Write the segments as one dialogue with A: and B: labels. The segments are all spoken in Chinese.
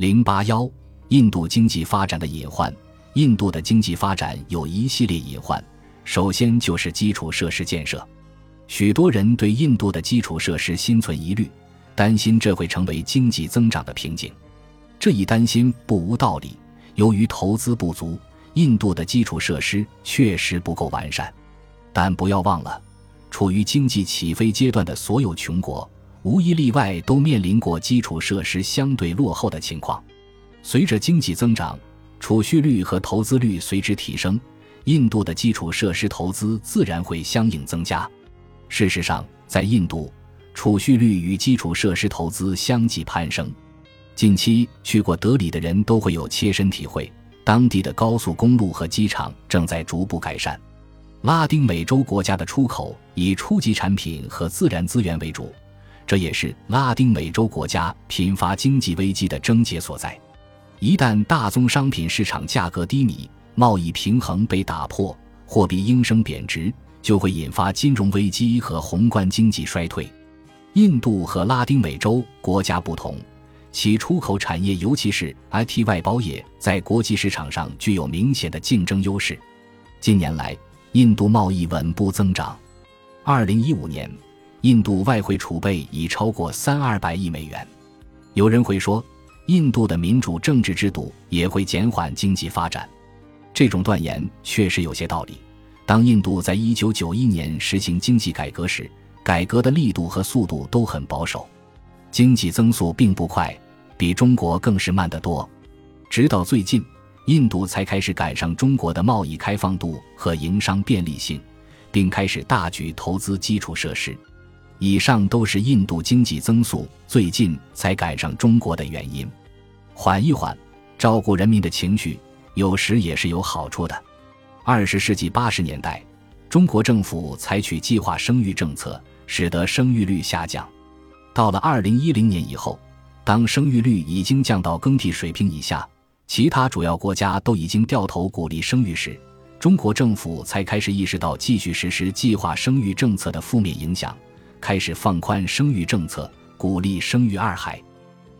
A: 零八幺，印度经济发展的隐患。印度的经济发展有一系列隐患，首先就是基础设施建设。许多人对印度的基础设施心存疑虑，担心这会成为经济增长的瓶颈。这一担心不无道理。由于投资不足，印度的基础设施确实不够完善。但不要忘了，处于经济起飞阶段的所有穷国，无一例外都面临过基础设施相对落后的情况。随着经济增长，储蓄率和投资率随之提升，印度的基础设施投资自然会相应增加。事实上，在印度，储蓄率与基础设施投资相继攀升。近期去过德里的人都会有切身体会，当地的高速公路和机场正在逐步改善。拉丁美洲国家的出口以初级产品和自然资源为主，这也是拉丁美洲国家频发经济危机的症结所在。一旦大宗商品市场价格低迷，贸易平衡被打破，货币应声贬值，就会引发金融危机和宏观经济衰退。印度和拉丁美洲国家不同，其出口产业，尤其是 IT 外包业，在国际市场上具有明显的竞争优势。近年来，印度贸易稳步增长。二零一五年，印度外汇储备已超过三二百亿美元。有人会说。印度的民主政治制度也会减缓经济发展，这种断言确实有些道理。当印度在一九九一年实行经济改革时，改革的力度和速度都很保守，经济增速并不快，比中国更是慢得多。直到最近，印度才开始赶上中国的贸易开放度和营商便利性，并开始大举投资基础设施。以上都是印度经济增速最近才赶上中国的原因。缓一缓，照顾人民的情绪，有时也是有好处的。二十世纪八十年代，中国政府采取计划生育政策，使得生育率下降。到了二零一零年以后，当生育率已经降到更替水平以下，其他主要国家都已经掉头鼓励生育时，中国政府才开始意识到继续实施计划生育政策的负面影响，开始放宽生育政策，鼓励生育二孩。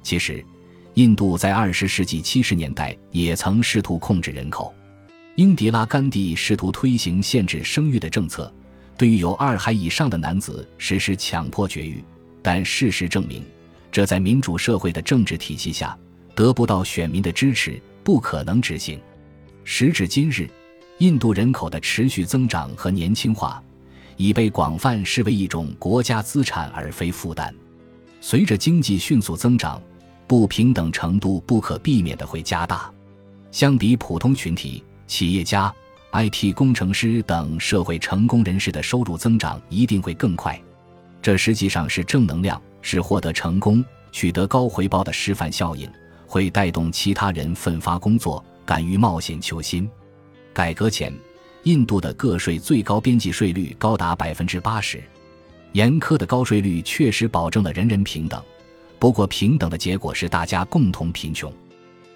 A: 其实。印度在二十世纪七十年代也曾试图控制人口，英迪拉·甘地试图推行限制生育的政策，对于有二孩以上的男子实施强迫绝育。但事实证明，这在民主社会的政治体系下得不到选民的支持，不可能执行。时至今日，印度人口的持续增长和年轻化已被广泛视为一种国家资产而非负担。随着经济迅速增长。不平等程度不可避免的会加大，相比普通群体，企业家、IT 工程师等社会成功人士的收入增长一定会更快。这实际上是正能量，是获得成功、取得高回报的示范效应，会带动其他人奋发工作，敢于冒险求新。改革前，印度的个税最高边际税率高达百分之八十，严苛的高税率确实保证了人人平等。不过，平等的结果是大家共同贫穷。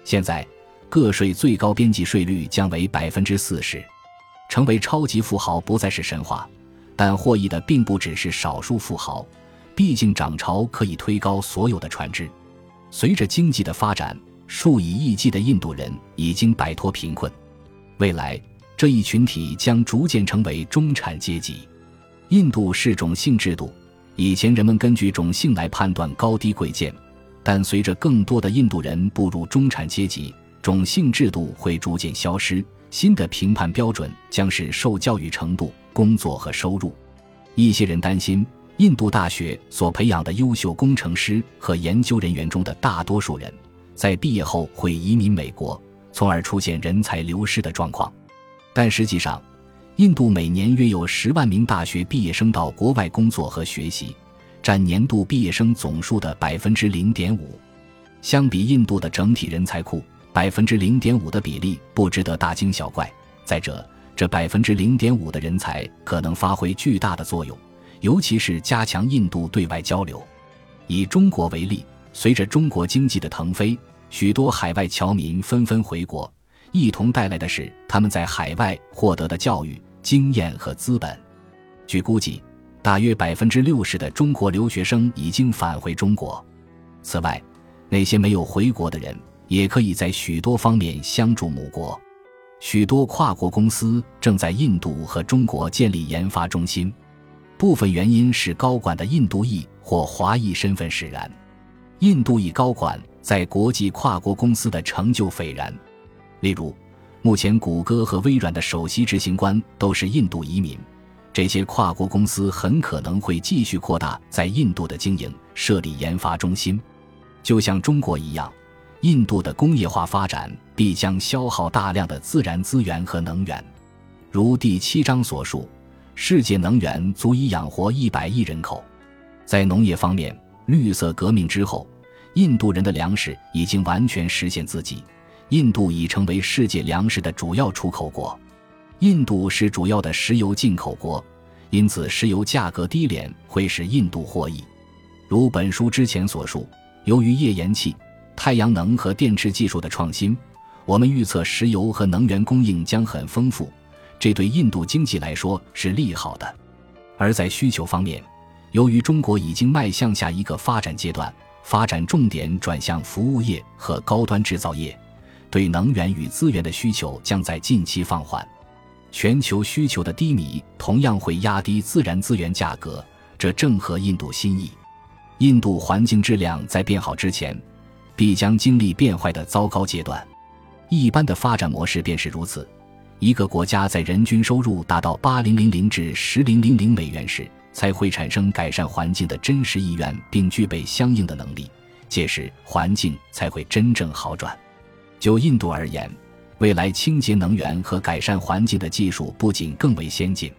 A: 现在，个税最高边际税率降为百分之四十，成为超级富豪不再是神话。但获益的并不只是少数富豪，毕竟涨潮可以推高所有的船只。随着经济的发展，数以亿计的印度人已经摆脱贫困，未来这一群体将逐渐成为中产阶级。印度是种姓制度。以前人们根据种姓来判断高低贵贱，但随着更多的印度人步入中产阶级，种姓制度会逐渐消失。新的评判标准将是受教育程度、工作和收入。一些人担心，印度大学所培养的优秀工程师和研究人员中的大多数人，在毕业后会移民美国，从而出现人才流失的状况。但实际上，印度每年约有十万名大学毕业生到国外工作和学习，占年度毕业生总数的百分之零点五。相比印度的整体人才库，百分之零点五的比例不值得大惊小怪。再者，这百分之零点五的人才可能发挥巨大的作用，尤其是加强印度对外交流。以中国为例，随着中国经济的腾飞，许多海外侨民纷纷回国。一同带来的是他们在海外获得的教育经验和资本。据估计，大约百分之六十的中国留学生已经返回中国。此外，那些没有回国的人也可以在许多方面相助母国。许多跨国公司正在印度和中国建立研发中心，部分原因是高管的印度裔或华裔身份使然。印度裔高管在国际跨国公司的成就斐然，例如，目前谷歌和微软的首席执行官都是印度移民。这些跨国公司很可能会继续扩大在印度的经营，设立研发中心，就像中国一样。印度的工业化发展必将消耗大量的自然资源和能源，如第七章所述，世界能源足以养活一百亿人口。在农业方面，绿色革命之后，印度人的粮食已经完全实现自给，印度已成为世界粮食的主要出口国。印度是主要的石油进口国，因此石油价格低廉会使印度获益。如本书之前所述，由于页岩气。太阳能和电池技术的创新，我们预测石油和能源供应将很丰富，这对印度经济来说是利好的。而在需求方面，由于中国已经迈向下一个发展阶段，发展重点转向服务业和高端制造业，对能源与资源的需求将在近期放缓。全球需求的低迷同样会压低自然资源价格，这正合印度心意。印度环境质量在变好之前。必将经历变坏的糟糕阶段，一般的发展模式便是如此。一个国家在人均收入达到八零零零至十零零零美元时，才会产生改善环境的真实意愿，并具备相应的能力，届时环境才会真正好转。就印度而言，未来清洁能源和改善环境的技术不仅更为先进，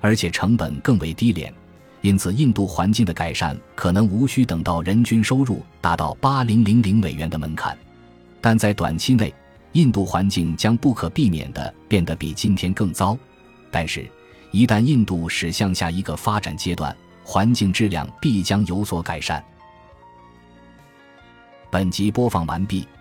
A: 而且成本更为低廉。因此，印度环境的改善可能无需等到人均收入达到八零零零美元的门槛，但在短期内，印度环境将不可避免地变得比今天更糟。但是，一旦印度驶向下一个发展阶段，环境质量必将有所改善。本集播放完毕，